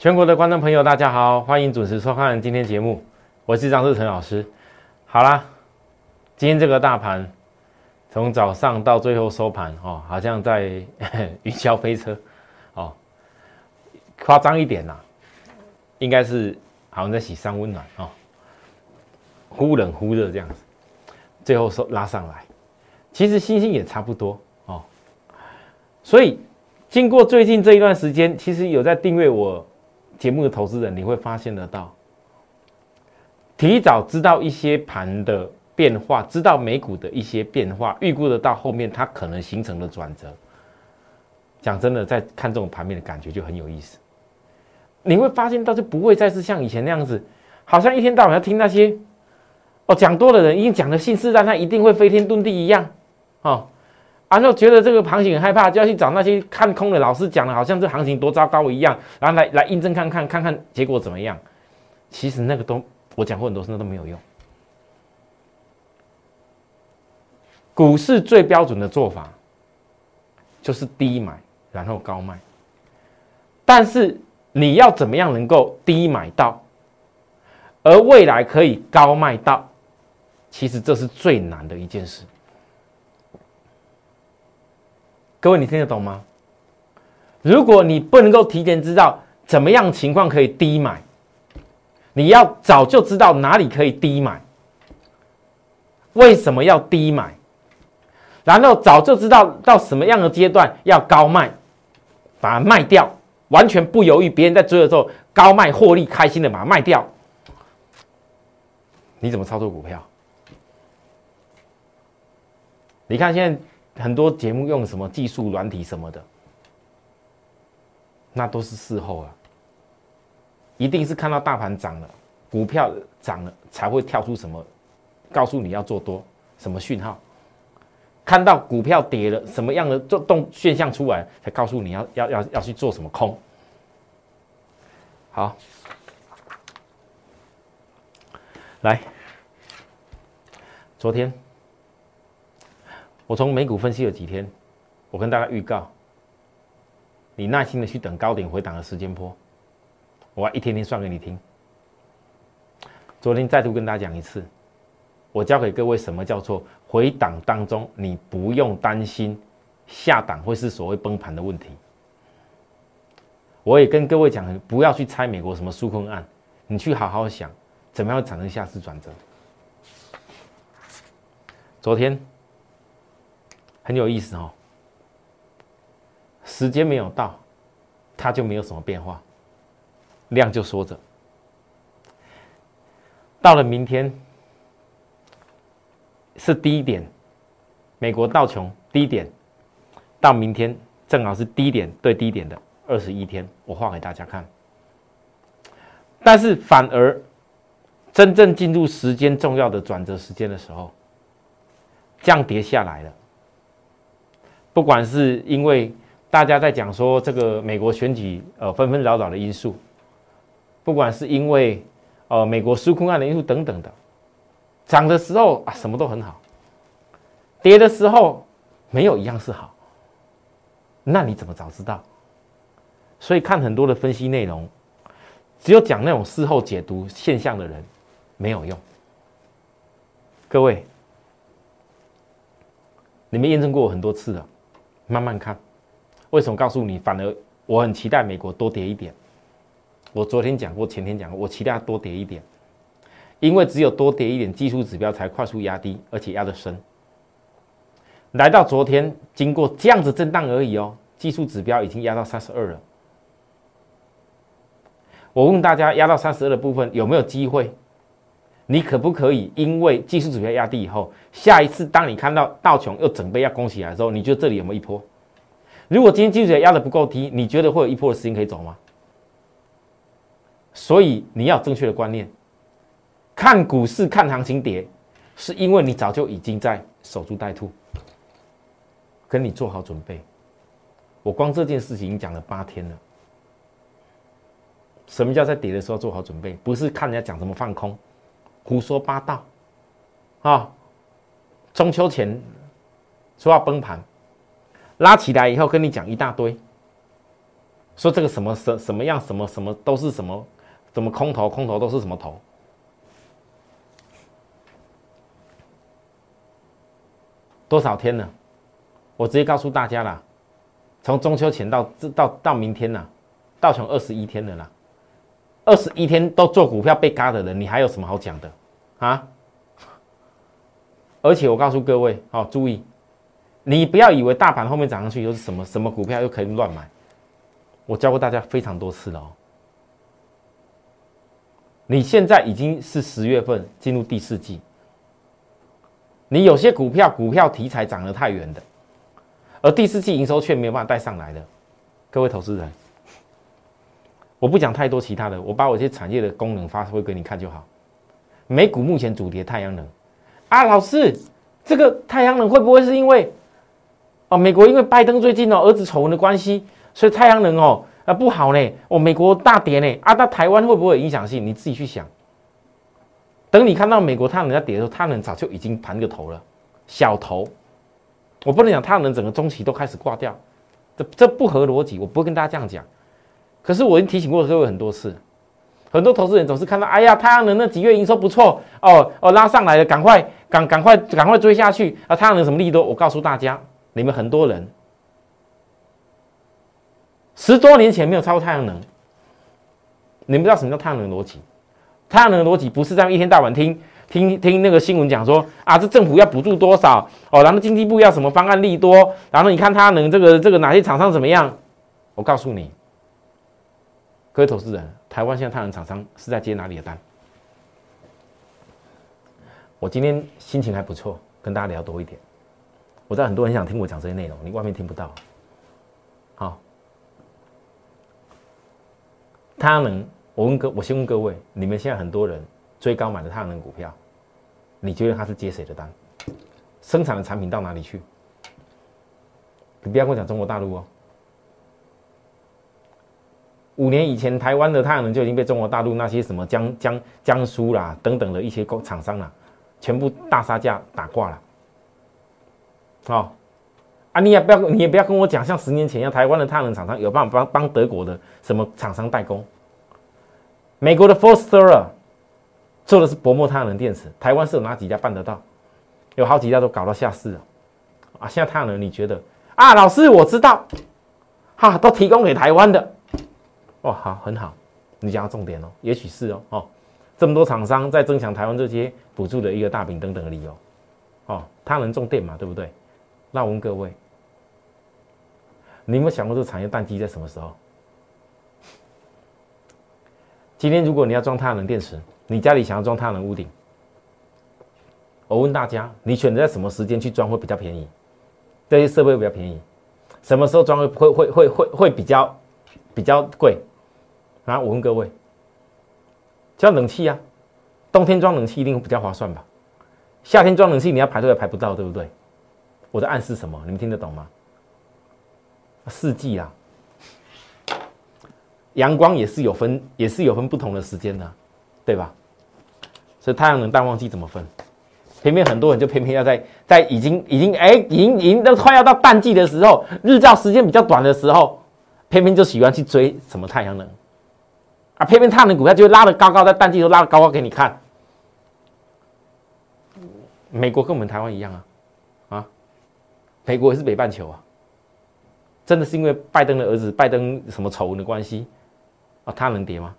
全国的观众朋友，大家好，欢迎准时收看今天节目，我是张志成老师。好啦，今天这个大盘从早上到最后收盘哦，好像在云霄飞车。哦，夸张一点呐，应该是好像在洗三温暖哦，忽冷忽热这样子，最后收拉上来，其实星星也差不多哦，所以经过最近这一段时间，其实有在订阅我节目的投资人，你会发现得到。提早知道一些盘的变化，知道美股的一些变化，预估得到后面它可能形成的转折。讲真的，在看这种盘面的感觉就很有意思。你会发现到就不会再是像以前那样子，好像一天到晚要听那些哦讲多的人已经讲的信誓旦旦，一定会飞天遁地一样哦，然后觉得这个行情很害怕，就要去找那些看空的老师讲的，好像这行情多糟糕一样，然后来来印证看看看看结果怎么样。其实那个都。我讲过很多次，那都没有用。股市最标准的做法就是低买，然后高卖。但是你要怎么样能够低买到，而未来可以高卖到？其实这是最难的一件事。各位，你听得懂吗？如果你不能够提前知道怎么样情况可以低买，你要早就知道哪里可以低买，为什么要低买？然后早就知道到什么样的阶段要高卖，把它卖掉，完全不犹豫。别人在追的时候高卖获利，开心的把它卖掉。你怎么操作股票？你看现在很多节目用什么技术软体什么的，那都是事后啊。一定是看到大盘涨了，股票涨了才会跳出什么，告诉你要做多什么讯号。看到股票跌了，什么样的做动现象出来，才告诉你要要要要去做什么空。好，来，昨天我从美股分析了几天，我跟大家预告，你耐心的去等高点回档的时间波。我一天天算给你听。昨天再度跟大家讲一次，我教给各位什么叫做回档当中，你不用担心下档会是所谓崩盘的问题。我也跟各位讲，不要去猜美国什么纾困案，你去好好想，怎么样产生下次转折。昨天很有意思哦，时间没有到，它就没有什么变化。量就缩着，到了明天是低点，美国道琼低点，到明天正好是低点对低点的二十一天，我画给大家看。但是反而真正进入时间重要的转折时间的时候，降跌下来了。不管是因为大家在讲说这个美国选举呃纷纷扰扰的因素。不管是因为，呃，美国纾困案的因素等等的，涨的时候啊，什么都很好；跌的时候，没有一样是好。那你怎么早知道？所以看很多的分析内容，只有讲那种事后解读现象的人，没有用。各位，你们验证过我很多次了，慢慢看。为什么告诉你？反而我很期待美国多跌一点。我昨天讲过，前天讲过，我期待多跌一点，因为只有多跌一点，技术指标才快速压低，而且压得深。来到昨天，经过这样子震荡而已哦，技术指标已经压到三十二了。我问大家，压到三十二的部分有没有机会？你可不可以因为技术指标压低以后，下一次当你看到道琼又准备要攻起来的时候，你觉得这里有没有一波？如果今天技术指标压的不够低，你觉得会有一波的时间可以走吗？所以你要正确的观念，看股市看行情跌，是因为你早就已经在守株待兔，跟你做好准备。我光这件事情已经讲了八天了。什么叫在跌的时候做好准备？不是看人家讲什么放空，胡说八道啊！中秋前说要崩盘，拉起来以后跟你讲一大堆，说这个什么什什么样什么什么都是什么，怎么空头空头都是什么头？多少天了？我直接告诉大家啦，从中秋前到到到明天呐，到成二十一天了啦，二十一天都做股票被嘎的人，你还有什么好讲的啊？而且我告诉各位，好注意，你不要以为大盘后面涨上去又是什么什么股票又可以乱买，我教过大家非常多次了哦。你现在已经是十月份进入第四季。你有些股票，股票题材涨得太远的，而第四季营收却没有办法带上来的，各位投资人，我不讲太多其他的，我把我这些产业的功能发挥给你看就好。美股目前主跌太阳能啊，老师，这个太阳能会不会是因为哦，美国因为拜登最近哦儿子丑闻的关系，所以太阳能哦啊不好呢？哦，美国大跌呢啊，那台湾会不会有影响性？你自己去想。等你看到美国太阳能在跌的时候，太阳能早就已经盘个头了，小头。我不能讲太阳能整个中期都开始挂掉，这这不合逻辑，我不会跟大家这样讲。可是我已经提醒过各位很多次，很多投资人总是看到，哎呀，太阳能那几月营收不错哦哦拉上来了，赶快赶赶快赶快追下去啊！太阳能什么利多？我告诉大家，你们很多人十多年前没有超过太阳能，你们知道什么叫太阳能逻辑？太阳能逻辑不是在一天到晚听听听那个新闻讲说啊，这政府要补助多少哦，然后经济部要什么方案利多，然后你看太阳能这个这个哪些厂商怎么样？我告诉你，各位投资人，台湾现在太阳能厂商是在接哪里的单？我今天心情还不错，跟大家聊多一点。我知道很多人想听我讲这些内容，你外面听不到。好，太阳能。我问各，我先问各位，你们现在很多人追高买的太阳能股票，你觉得他是接谁的单？生产的产品到哪里去？你不要跟我讲中国大陆哦。五年以前，台湾的太阳能就已经被中国大陆那些什么江江江苏啦等等的一些工厂商啦，全部大杀价打挂了。好，啊，你也不要，你也不要跟我讲，像十年前一样，台湾的太阳能厂商有办法帮帮德国的什么厂商代工。美国的 f o r s t e r 做的是薄膜太阳能电池，台湾是有哪几家办得到？有好几家都搞到下市了啊！现在太阳能，你觉得啊？老师，我知道，哈，都提供给台湾的，哇，好，很好，你讲到重点哦，也许是哦，哦，这么多厂商在增强台湾这些补助的一个大饼等等的理由，哦，太阳能种电嘛，对不对？那我问各位，你有没有想过这个产业淡季在什么时候？今天如果你要装太阳能电池，你家里想要装太阳能屋顶，我问大家，你选择在什么时间去装会比较便宜？这些设备会比较便宜，什么时候装会会会会会会比较比较贵？啊，我问各位，装冷气啊，冬天装冷气一定会比较划算吧？夏天装冷气你要排队也排不到，对不对？我在暗示什么？你们听得懂吗？四季啊。阳光也是有分，也是有分不同的时间的，对吧？所以太阳能淡旺季怎么分？偏偏很多人就偏偏要在在已经已经哎，已经已经都快要到淡季的时候，日照时间比较短的时候，偏偏就喜欢去追什么太阳能啊？偏偏太阳能股票就会拉的高高，在淡季都拉的高高给你看。美国跟我们台湾一样啊，啊，美国也是北半球啊，真的是因为拜登的儿子拜登什么丑闻的关系？啊，它能跌吗？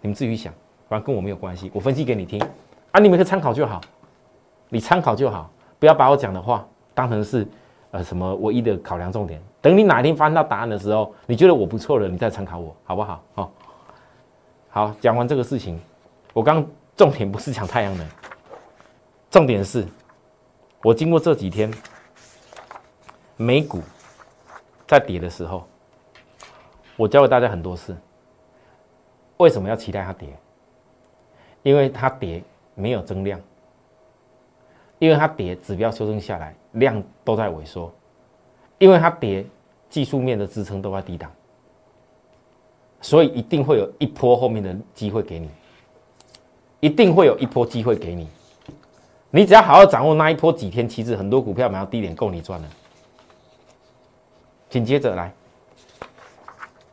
你们自己想，反正跟我没有关系。我分析给你听，啊，你们可以参考就好，你参考就好，不要把我讲的话当成是呃什么唯一的考量重点。等你哪一天翻到答案的时候，你觉得我不错了，你再参考我，好不好？哦，好，讲完这个事情，我刚重点不是讲太阳能，重点是，我经过这几天美股在跌的时候。我教给大家很多事，为什么要期待它跌？因为它跌没有增量，因为它跌指标修正下来，量都在萎缩，因为它跌技术面的支撑都在低档，所以一定会有一波后面的机会给你，一定会有一波机会给你，你只要好好掌握那一波几天，其实很多股票买到低点够你赚了。紧接着来。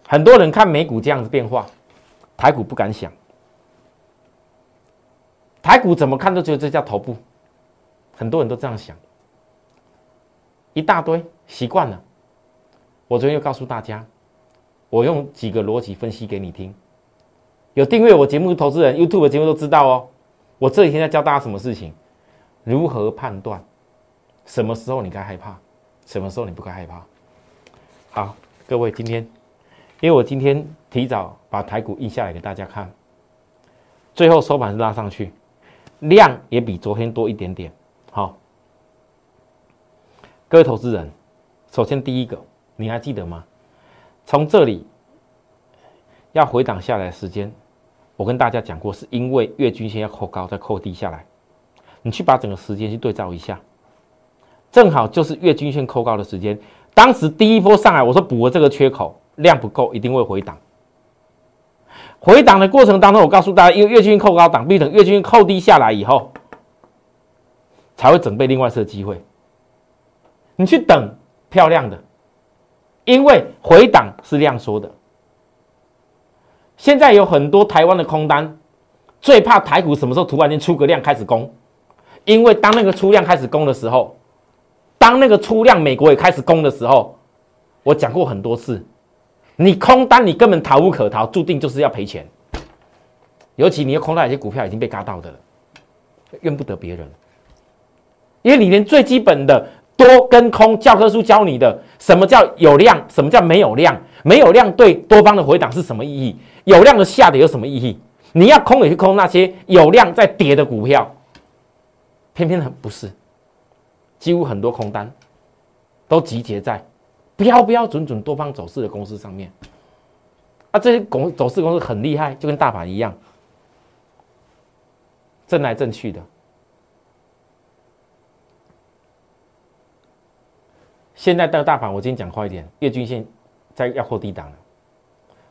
很多人看美股这样子变化，台股不敢想。台股怎么看都觉得这叫头部，很多人都这样想，一大堆习惯了。我昨天又告诉大家，我用几个逻辑分析给你听。有订阅我节目的投资人，YouTube 的节目都知道哦。我这几天在教大家什么事情，如何判断什么时候你该害怕，什么时候你不该害怕。好，各位，今天因为我今天提早把台股印下来给大家看，最后收盘是拉上去。量也比昨天多一点点，好，各位投资人，首先第一个，你还记得吗？从这里要回档下来时间，我跟大家讲过，是因为月均线要扣高再扣低下来，你去把整个时间去对照一下，正好就是月均线扣高的时间。当时第一波上来，我说补了这个缺口，量不够，一定会回档。回档的过程当中，我告诉大家，因为月均线扣高档，必等月均线扣低下来以后，才会准备另外一次机会。你去等漂亮的，因为回档是量缩的。现在有很多台湾的空单，最怕台股什么时候突然间出个量开始攻，因为当那个出量开始攻的时候，当那个出量美国也开始攻的时候，我讲过很多次。你空单，你根本逃无可逃，注定就是要赔钱。尤其你要空到一些股票已经被嘎到的了，怨不得别人，因为你连最基本的多跟空教科书教你的什么叫有量，什么叫没有量，没有量对多方的回档是什么意义？有量的下跌有什么意义？你要空也去空那些有量在跌的股票，偏偏很不是，几乎很多空单都集结在。标标准准多方走势的公司上面，啊，这些公走势公司很厉害，就跟大盘一样，震来震去的。现在的大盘，我今天讲快一点，月均线在要破低档了。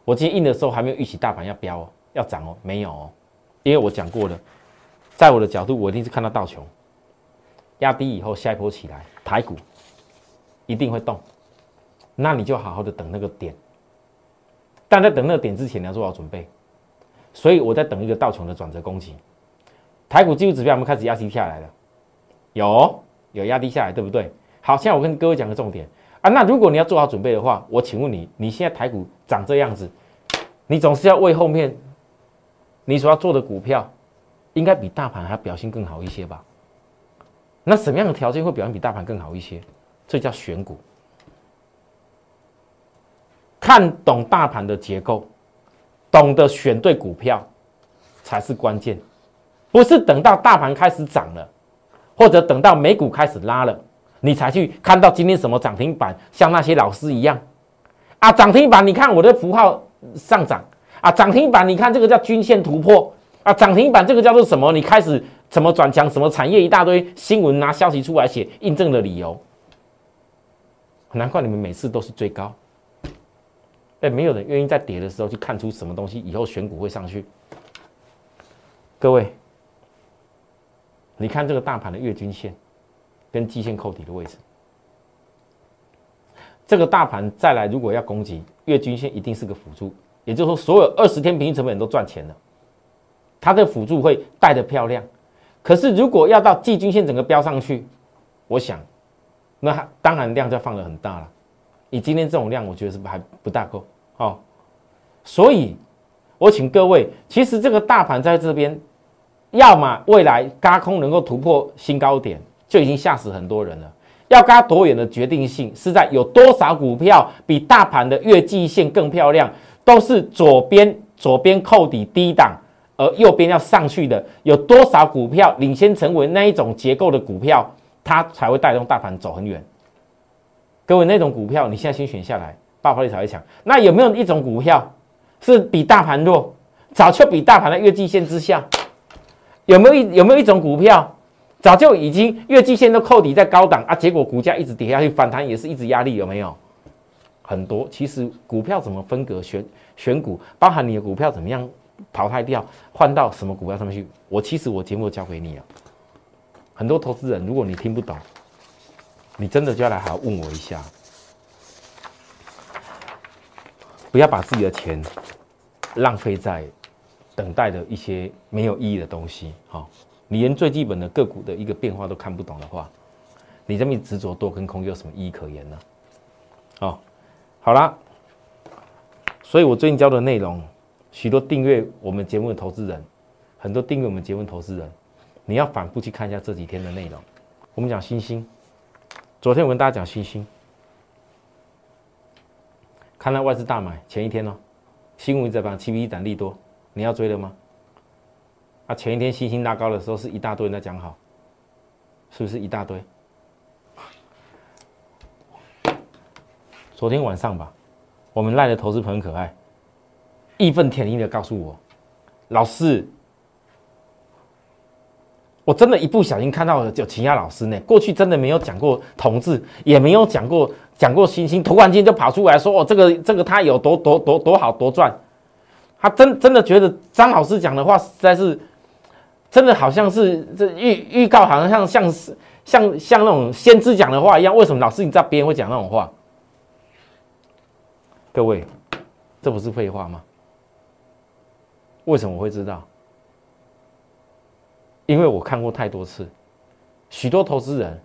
我今天印的时候还没有预期大盘要飙哦，要涨哦，没有哦，因为我讲过了，在我的角度，我一定是看到道琼压低以后下一波起来，台股一定会动。那你就好好的等那个点，但在等那个点之前，你要做好准备。所以我在等一个道琼的转折攻击。台股技术指标我们开始压低下来了，有有压低下来，对不对？好，现在我跟各位讲个重点啊。那如果你要做好准备的话，我请问你，你现在台股长这样子，你总是要为后面你所要做的股票，应该比大盘还表现更好一些吧？那什么样的条件会表现比大盘更好一些？这叫选股。看懂大盘的结构，懂得选对股票才是关键，不是等到大盘开始涨了，或者等到美股开始拉了，你才去看到今天什么涨停板，像那些老师一样啊，涨停板，你看我的符号上涨啊，涨停板，你看这个叫均线突破啊，涨停板这个叫做什么？你开始怎么转强？什么产业一大堆新闻拿消息出来写印证的理由，难怪你们每次都是最高。哎，没有人愿意在跌的时候去看出什么东西，以后选股会上去。各位，你看这个大盘的月均线跟季线扣底的位置，这个大盘再来如果要攻击月均线，一定是个辅助，也就是说，所有二十天平均成本都赚钱了，它的辅助会带的漂亮。可是如果要到季均线整个飙上去，我想，那当然量就放的很大了。以今天这种量，我觉得是不还不大够。哦，所以，我请各位，其实这个大盘在这边，要么未来高空能够突破新高点，就已经吓死很多人了。要嘎多远的决定性，是在有多少股票比大盘的月季线更漂亮，都是左边左边扣底低档，而右边要上去的，有多少股票领先成为那一种结构的股票，它才会带动大盘走很远。各位，那种股票，你现在先选下来。爆发力才会强。那有没有一种股票是比大盘弱，早就比大盘的月季线之下？有没有一有没有一种股票早就已经月季线都扣底在高档啊？结果股价一直跌下去，反弹也是一直压力，有没有？很多。其实股票怎么分隔选选股，包含你的股票怎么样淘汰掉，换到什么股票上面去？我其实我节目教给你啊。很多投资人，如果你听不懂，你真的就要来好好问我一下。不要把自己的钱浪费在等待的一些没有意义的东西。好，你连最基本的个股的一个变化都看不懂的话，你这么执着多跟空有什么意义可言呢？哦，好啦，所以我最近教的内容，许多订阅我们节目的投资人，很多订阅我们节目投资人，你要反复去看一下这几天的内容。我们讲星星，昨天我跟大家讲星星。看到外资大买前一天哦，新闻在帮七 B 涨利多，你要追了吗？前一天星星拉高的时候是一大堆人在讲好，是不是一大堆？昨天晚上吧，我们赖的投资朋友可爱，义愤填膺的告诉我，老师，我真的一不小心看到有其他老师呢，过去真的没有讲过同志，也没有讲过。讲过星星，突然间就跑出来说：“哦，这个这个他有多多多多好多赚。”他真真的觉得张老师讲的话实在是，真的好像是这预预告，好像像像是像像那种先知讲的话一样。为什么老师你知道别人会讲那种话？各位，这不是废话吗？为什么我会知道？因为我看过太多次，许多投资人，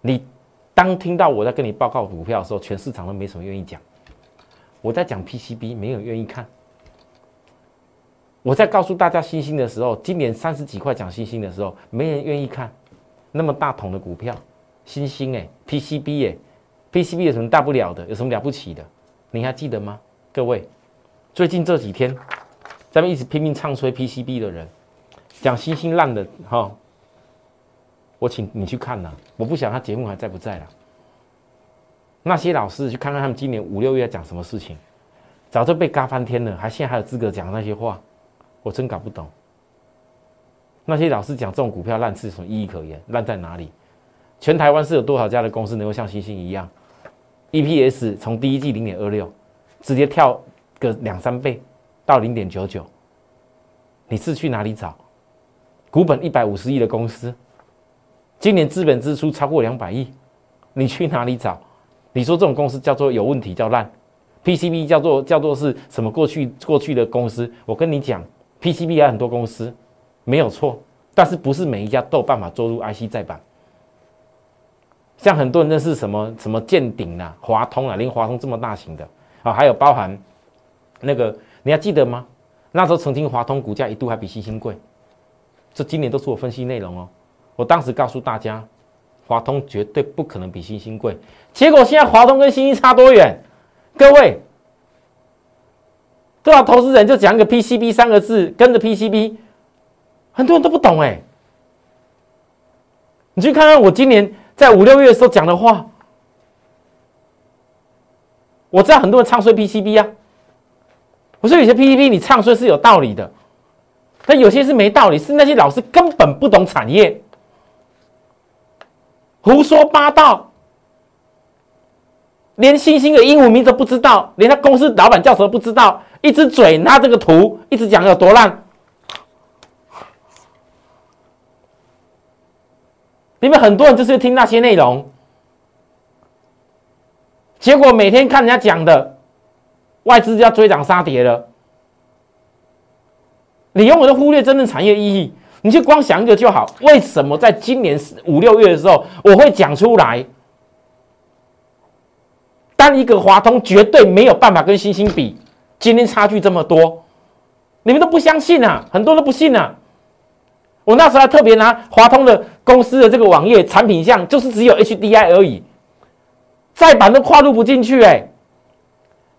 你。当听到我在跟你报告股票的时候，全市场都没什么愿意讲。我在讲 PCB，没有愿意看。我在告诉大家星星的时候，今年三十几块讲星星的时候，没人愿意看。那么大桶的股票，星星哎，PCB 哎，PCB 有什么大不了的？有什么了不起的？你还记得吗？各位，最近这几天，咱们一直拼命唱衰 PCB 的人，讲星星烂的哈。我请你去看呐，我不想他节目还在不在了。那些老师去看看他们今年五六月讲什么事情，早就被嘎翻天了，还现在还有资格讲那些话，我真搞不懂。那些老师讲这种股票烂是什么意义可言？烂在哪里？全台湾是有多少家的公司能够像星星一样，EPS 从第一季零点二六直接跳个两三倍到零点九九？你是去哪里找？股本一百五十亿的公司？今年资本支出超过两百亿，你去哪里找？你说这种公司叫做有问题，叫烂；PCB 叫做叫做是什么？过去过去的公司，我跟你讲，PCB 有很多公司没有错，但是不是每一家都有办法做入 IC 再版。像很多人认识什么什么建鼎啊、华通啊，连华通这么大型的啊，还有包含那个，你还记得吗？那时候曾经华通股价一度还比星星贵，这今年都是我分析内容哦。我当时告诉大家，华通绝对不可能比星星贵。结果现在华通跟星星差多远？各位，多少投资人就讲个 PCB 三个字，跟着 PCB，很多人都不懂哎。你去看看我今年在五六月的时候讲的话，我知道很多人唱衰 PCB 啊。我说有些 PCB 你唱衰是有道理的，但有些是没道理，是那些老师根本不懂产业。胡说八道，连星星的英文名字都不知道，连他公司老板叫什么不知道，一只嘴拿这个图，一直讲有多烂。你们很多人就是听那些内容，结果每天看人家讲的，外资就要追涨杀跌了，你永远都忽略真正产业意义。你就光想一个就好。为什么在今年五六月的时候，我会讲出来？当一个华通绝对没有办法跟星星比，今天差距这么多，你们都不相信啊？很多都不信啊！我那时候还特别拿华通的公司的这个网页产品项，就是只有 HDI 而已，再版都跨入不进去哎。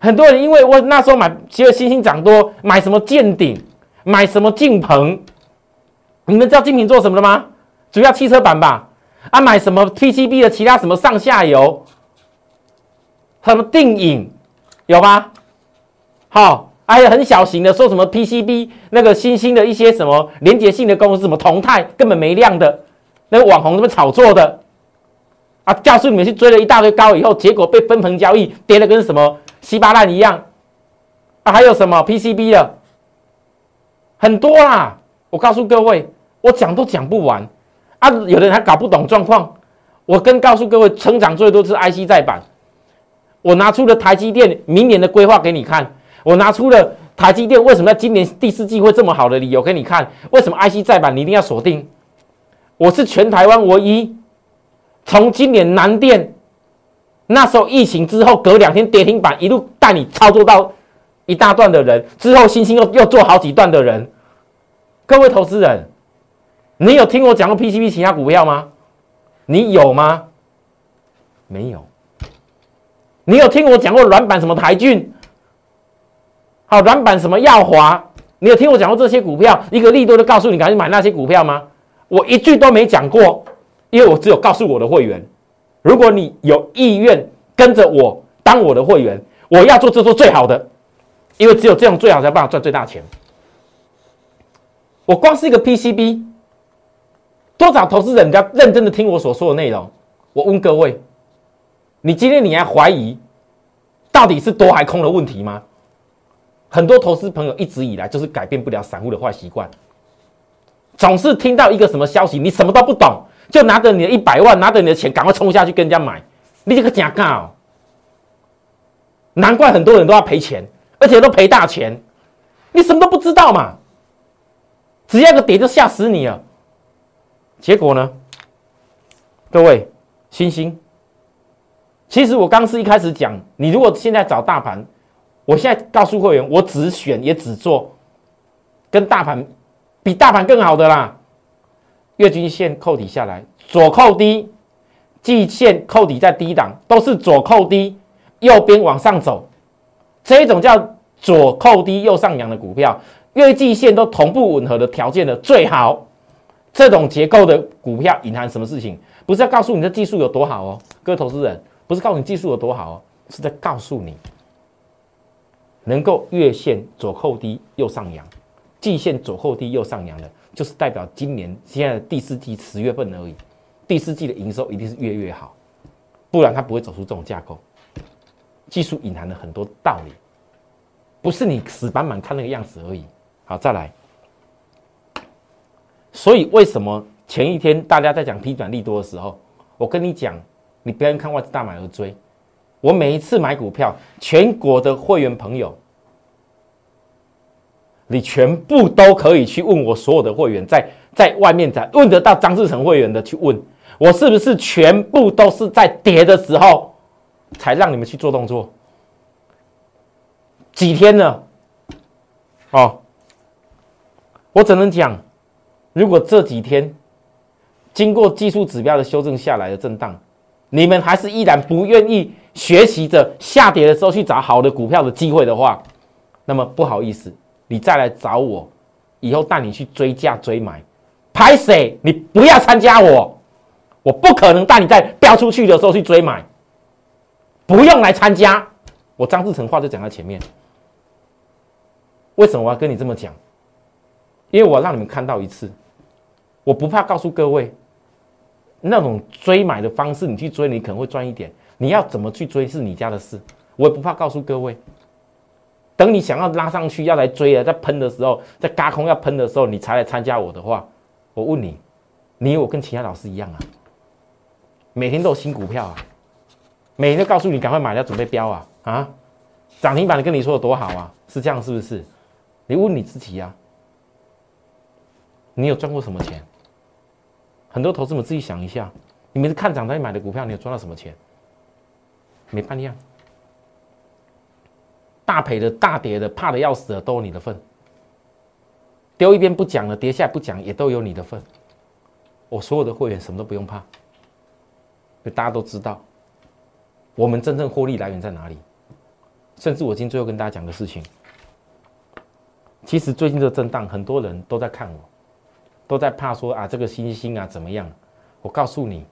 很多人因为我那时候买，结果星星涨多，买什么见顶，买什么晋鹏。你们知道精品做什么的吗？主要汽车版吧。啊，买什么 PCB 的其他什么上下游，什么定影有吗？好，还有很小型的，说什么 PCB 那个新兴的一些什么连接性的公司，什么同泰根本没量的，那个网红这么炒作的？啊，告诉你们去追了一大堆高以后，结果被分棚交易跌的跟什么稀巴烂一样。啊，还有什么 PCB 的，很多啦。我告诉各位，我讲都讲不完啊！有的人还搞不懂状况。我跟告诉各位，成长最多是 IC 再版。我拿出了台积电明年的规划给你看，我拿出了台积电为什么在今年第四季会这么好的理由给你看，为什么 IC 再版你一定要锁定？我是全台湾唯一从今年南电那时候疫情之后隔两天跌停板一路带你操作到一大段的人，之后星星又又做好几段的人，各位投资人，你有听我讲过 PCB 其他股票吗？你有吗？没有。你有听我讲过软板什么台骏？好，软板什么耀华？你有听我讲过这些股票？一个利多都告诉你赶紧买那些股票吗？我一句都没讲过，因为我只有告诉我的会员，如果你有意愿跟着我当我的会员，我要做这做最好的，因为只有这样最好才办法赚最大钱。我光是一个 PCB，多少投资人家认真的听我所说的内容？我问各位。你今天你还怀疑到底是多还空的问题吗？很多投资朋友一直以来就是改变不了散户的坏习惯，总是听到一个什么消息，你什么都不懂，就拿着你的一百万，拿着你的钱，赶快冲下去跟人家买，你这个假告，难怪很多人都要赔钱，而且都赔大钱，你什么都不知道嘛，只要个跌就吓死你了，结果呢？各位，星星。其实我刚是一开始讲，你如果现在找大盘，我现在告诉会员，我只选也只做跟大盘比大盘更好的啦。月均线扣底下来，左扣低，季线扣底在低档，都是左扣低，右边往上走，这一种叫左扣低右上扬的股票，月季线都同步吻合的条件的最好。这种结构的股票隐含什么事情？不是要告诉你的技术有多好哦，各位投资人。不是告诉你技术有多好哦，是在告诉你能够月线左后低右上扬，季线左后低右上扬的，就是代表今年现在的第四季十月份而已，第四季的营收一定是越越好，不然它不会走出这种架构。技术隐含了很多道理，不是你死板板看那个样子而已。好，再来。所以为什么前一天大家在讲批转利多的时候，我跟你讲。你不要看外资大买而追，我每一次买股票，全国的会员朋友，你全部都可以去问我所有的会员，在在外面在问得到张志成会员的去问我，是不是全部都是在跌的时候才让你们去做动作？几天了？哦，我只能讲，如果这几天经过技术指标的修正下来的震荡。你们还是依然不愿意学习着下跌的时候去找好的股票的机会的话，那么不好意思，你再来找我，以后带你去追价追买，拍谁？你不要参加我，我不可能带你在飙出去的时候去追买，不用来参加。我张志成话就讲在前面，为什么我要跟你这么讲？因为我让你们看到一次，我不怕告诉各位。那种追买的方式，你去追，你可能会赚一点。你要怎么去追是你家的事，我也不怕告诉各位。等你想要拉上去要来追啊，在喷的时候，在嘎空要喷的时候，你才来参加我的话，我问你，你我跟其他老师一样啊？每天都有新股票啊，每天都告诉你赶快买，要准备标啊啊！涨停板跟你说有多好啊？是这样是不是？你问你自己呀，你有赚过什么钱？很多投资们自己想一下，你们是看涨才买的股票，你有赚到什么钱？没半样。大赔的、大跌的、怕的要死的，都有你的份。丢一边不讲了，跌下来不讲，也都有你的份。我所有的会员什么都不用怕，大家都知道，我们真正获利来源在哪里。甚至我今天最后跟大家讲的事情，其实最近这个震荡，很多人都在看我。都在怕说啊，这个星星啊怎么样？我告诉你，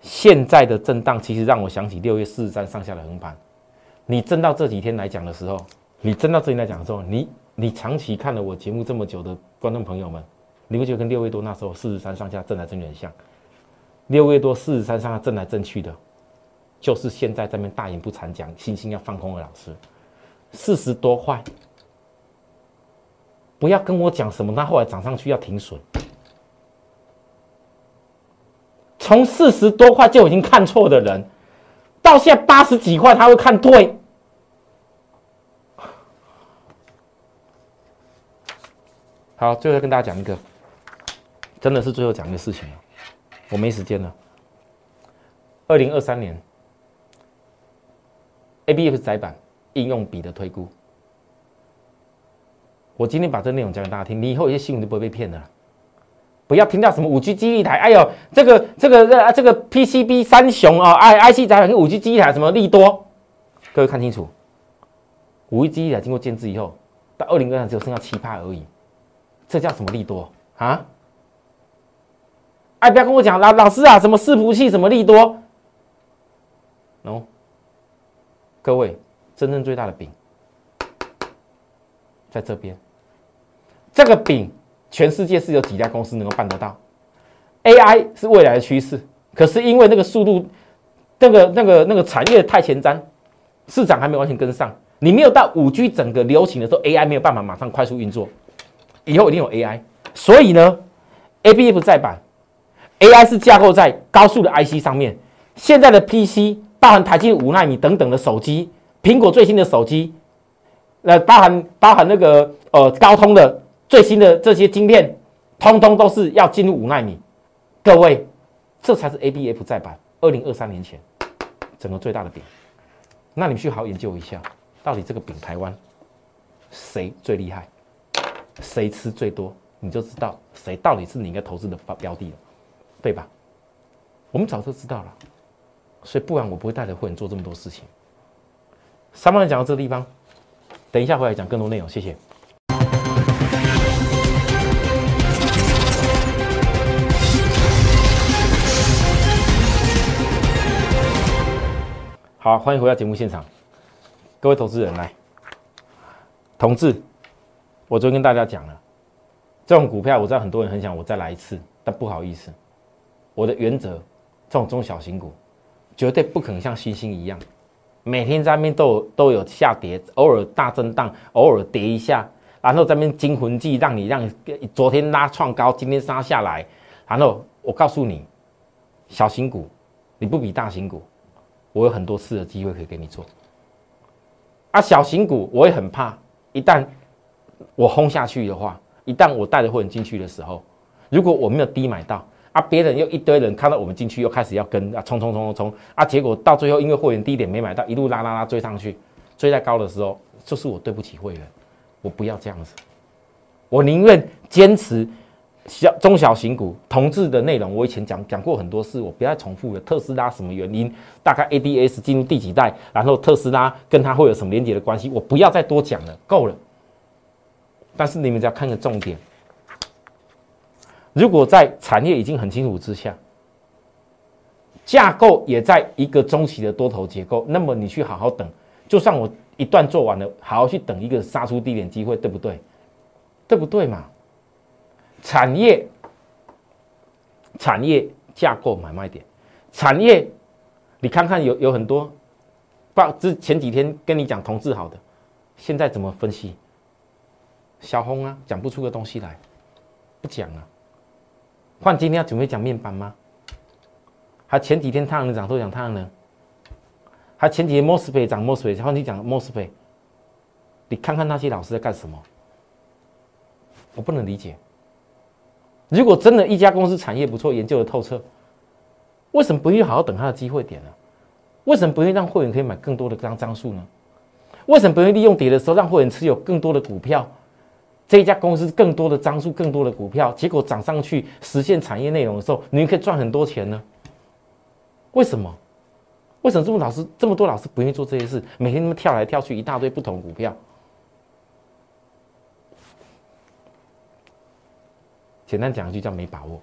现在的震荡其实让我想起六月四十三上下的横盘。你震到这几天来讲的时候，你震到这里来讲的时候，你你长期看了我节目这么久的观众朋友们，你会觉得跟六月多那时候四十三上下震来震去很像。六月多四十三上下震来震去的，就是现在这边大言不惭讲星星要放空的老师，四十多块，不要跟我讲什么，他后来涨上去要停损。从四十多块就已经看错的人，到现在八十几块，他会看对。好，最后跟大家讲一个，真的是最后讲一个事情我没时间了。二零二三年，A B F 窄板应用比的推估，我今天把这内容讲给大家听，你以后有些新闻就不会被骗了。不要听到什么五 G 基地台，哎呦，这个这个这这个 P C B 三雄啊，I I C 窄板跟五 G 基地台什么利多，各位看清楚，五 G 基地台经过建制以后，到二零二三只有剩下七趴而已，这叫什么利多啊？哎，不要跟我讲老老师啊，什么伺服器什么利多，no，各位，真正最大的饼在这边，这个饼。全世界是有几家公司能够办得到？AI 是未来的趋势，可是因为那个速度，那个那个那个产业太前瞻，市场还没完全跟上。你没有到五 G 整个流行的时候，AI 没有办法马上快速运作。以后一定有 AI，所以呢，ABF 再版，AI 是架构在高速的 IC 上面。现在的 PC，包含台积五纳米等等的手机，苹果最新的手机，呃，包含包含那个呃高通的。最新的这些晶片，通通都是要进入五纳米。各位，这才是 A B F 再版。二零二三年前，整个最大的饼。那你们去好好研究一下，到底这个饼台湾谁最厉害，谁吃最多，你就知道谁到底是你应该投资的标标的了，对吧？我们早就知道了，所以不然我不会带着会员做这么多事情。三万人讲到这个地方，等一下回来讲更多内容，谢谢。好，欢迎回到节目现场，各位投资人来，同志，我昨天跟大家讲了，这种股票我知道很多人很想我再来一次，但不好意思，我的原则，这种中小型股绝对不可能像星星一样，每天在面都有都有下跌，偶尔大震荡，偶尔跌一下，然后在那边惊魂记让你让昨天拉创高，今天杀下来，然后我告诉你，小型股你不比大型股。我有很多次的机会可以给你做，啊，小型股我也很怕，一旦我轰下去的话，一旦我带着会员进去的时候，如果我没有低买到，啊，别人又一堆人看到我们进去又开始要跟啊冲冲冲冲冲，啊，结果到最后因为会员低点没买到，一路拉拉拉追上去，追在高的时候，就是我对不起会员，我不要这样子，我宁愿坚持。小中小型股同质的内容，我以前讲讲过很多次，我不要重复了。特斯拉什么原因？大概 ADS 进入第几代？然后特斯拉跟它会有什么连接的关系？我不要再多讲了，够了。但是你们只要看个重点，如果在产业已经很清楚之下，架构也在一个中期的多头结构，那么你去好好等，就算我一段做完了，好好去等一个杀出低点机会，对不对？对不对嘛？产业、产业架构买卖点，产业，你看看有有很多，报之前几天跟你讲同志好的，现在怎么分析？小红啊，讲不出个东西来，不讲啊。换今天要准备讲面板吗？还前几天太阳能涨都讲太阳能，还前几天 mosfet 涨 mosfet，换你讲 mosfet，你看看那些老师在干什么？我不能理解。如果真的一家公司产业不错，研究的透彻，为什么不愿意好好等它的机会点呢？为什么不愿意让会员可以买更多的张张数呢？为什么不愿意利用跌的时候让会员持有更多的股票？这一家公司更多的张数、更多的股票，结果涨上去实现产业内容的时候，你可以赚很多钱呢？为什么？为什么这么老师这么多老师不愿意做这些事？每天那么跳来跳去，一大堆不同股票。简单讲一句叫没把握，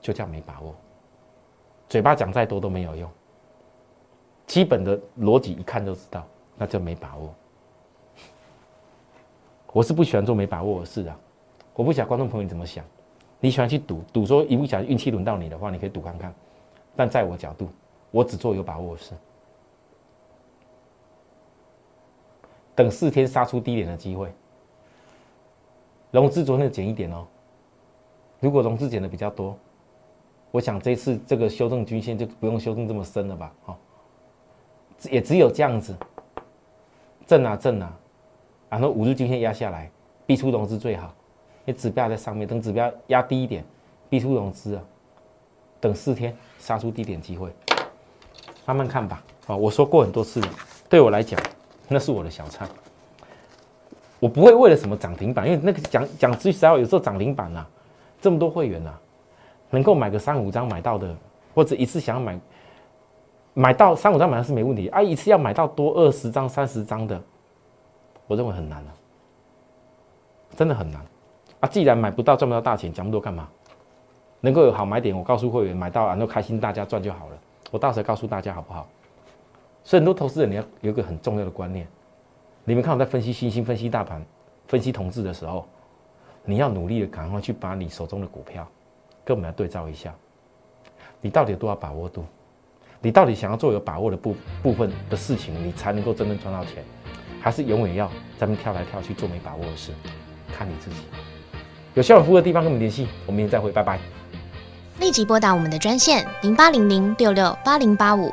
就叫没把握。嘴巴讲再多都没有用，基本的逻辑一看就知道，那叫没把握。我是不喜欢做没把握的事啊，我不晓得观众朋友怎么想。你喜欢去赌，赌说一不小心运气轮到你的话，你可以赌看看。但在我角度，我只做有把握的事。等四天杀出低点的机会，融资昨天减一点哦。如果融资减的比较多，我想这次这个修正均线就不用修正这么深了吧？哦，也只有这样子，震啊震啊，然后五日均线压下来，逼出融资最好，因为指标在上面，等指标压低一点，逼出融资啊，等四天杀出低点机会，慢慢看吧。啊，我说过很多次了，对我来讲，那是我的小菜。我不会为了什么涨停板，因为那个讲讲句实在话，有时候涨停板啊，这么多会员啊，能够买个三五张买到的，或者一次想要买买到三五张买到是没问题啊，一次要买到多二十张、三十张的，我认为很难啊，真的很难啊。既然买不到赚不到大钱，讲那么多干嘛？能够有好买点，我告诉会员买到，然后开心大家赚就好了。我到时候告诉大家好不好？所以很多投资人你要有一个很重要的观念。你们看我在分析新兴、分析大盘、分析同志的时候，你要努力的赶快去把你手中的股票跟我们来对照一下，你到底有多少把握度？你到底想要做有把握的部部分的事情，你才能够真正赚到钱，还是永远要在那跳来跳去做没把握的事？看你自己。有需要服务的地方跟我们联系，我们明天再会，拜拜。立即拨打我们的专线零八零零六六八零八五。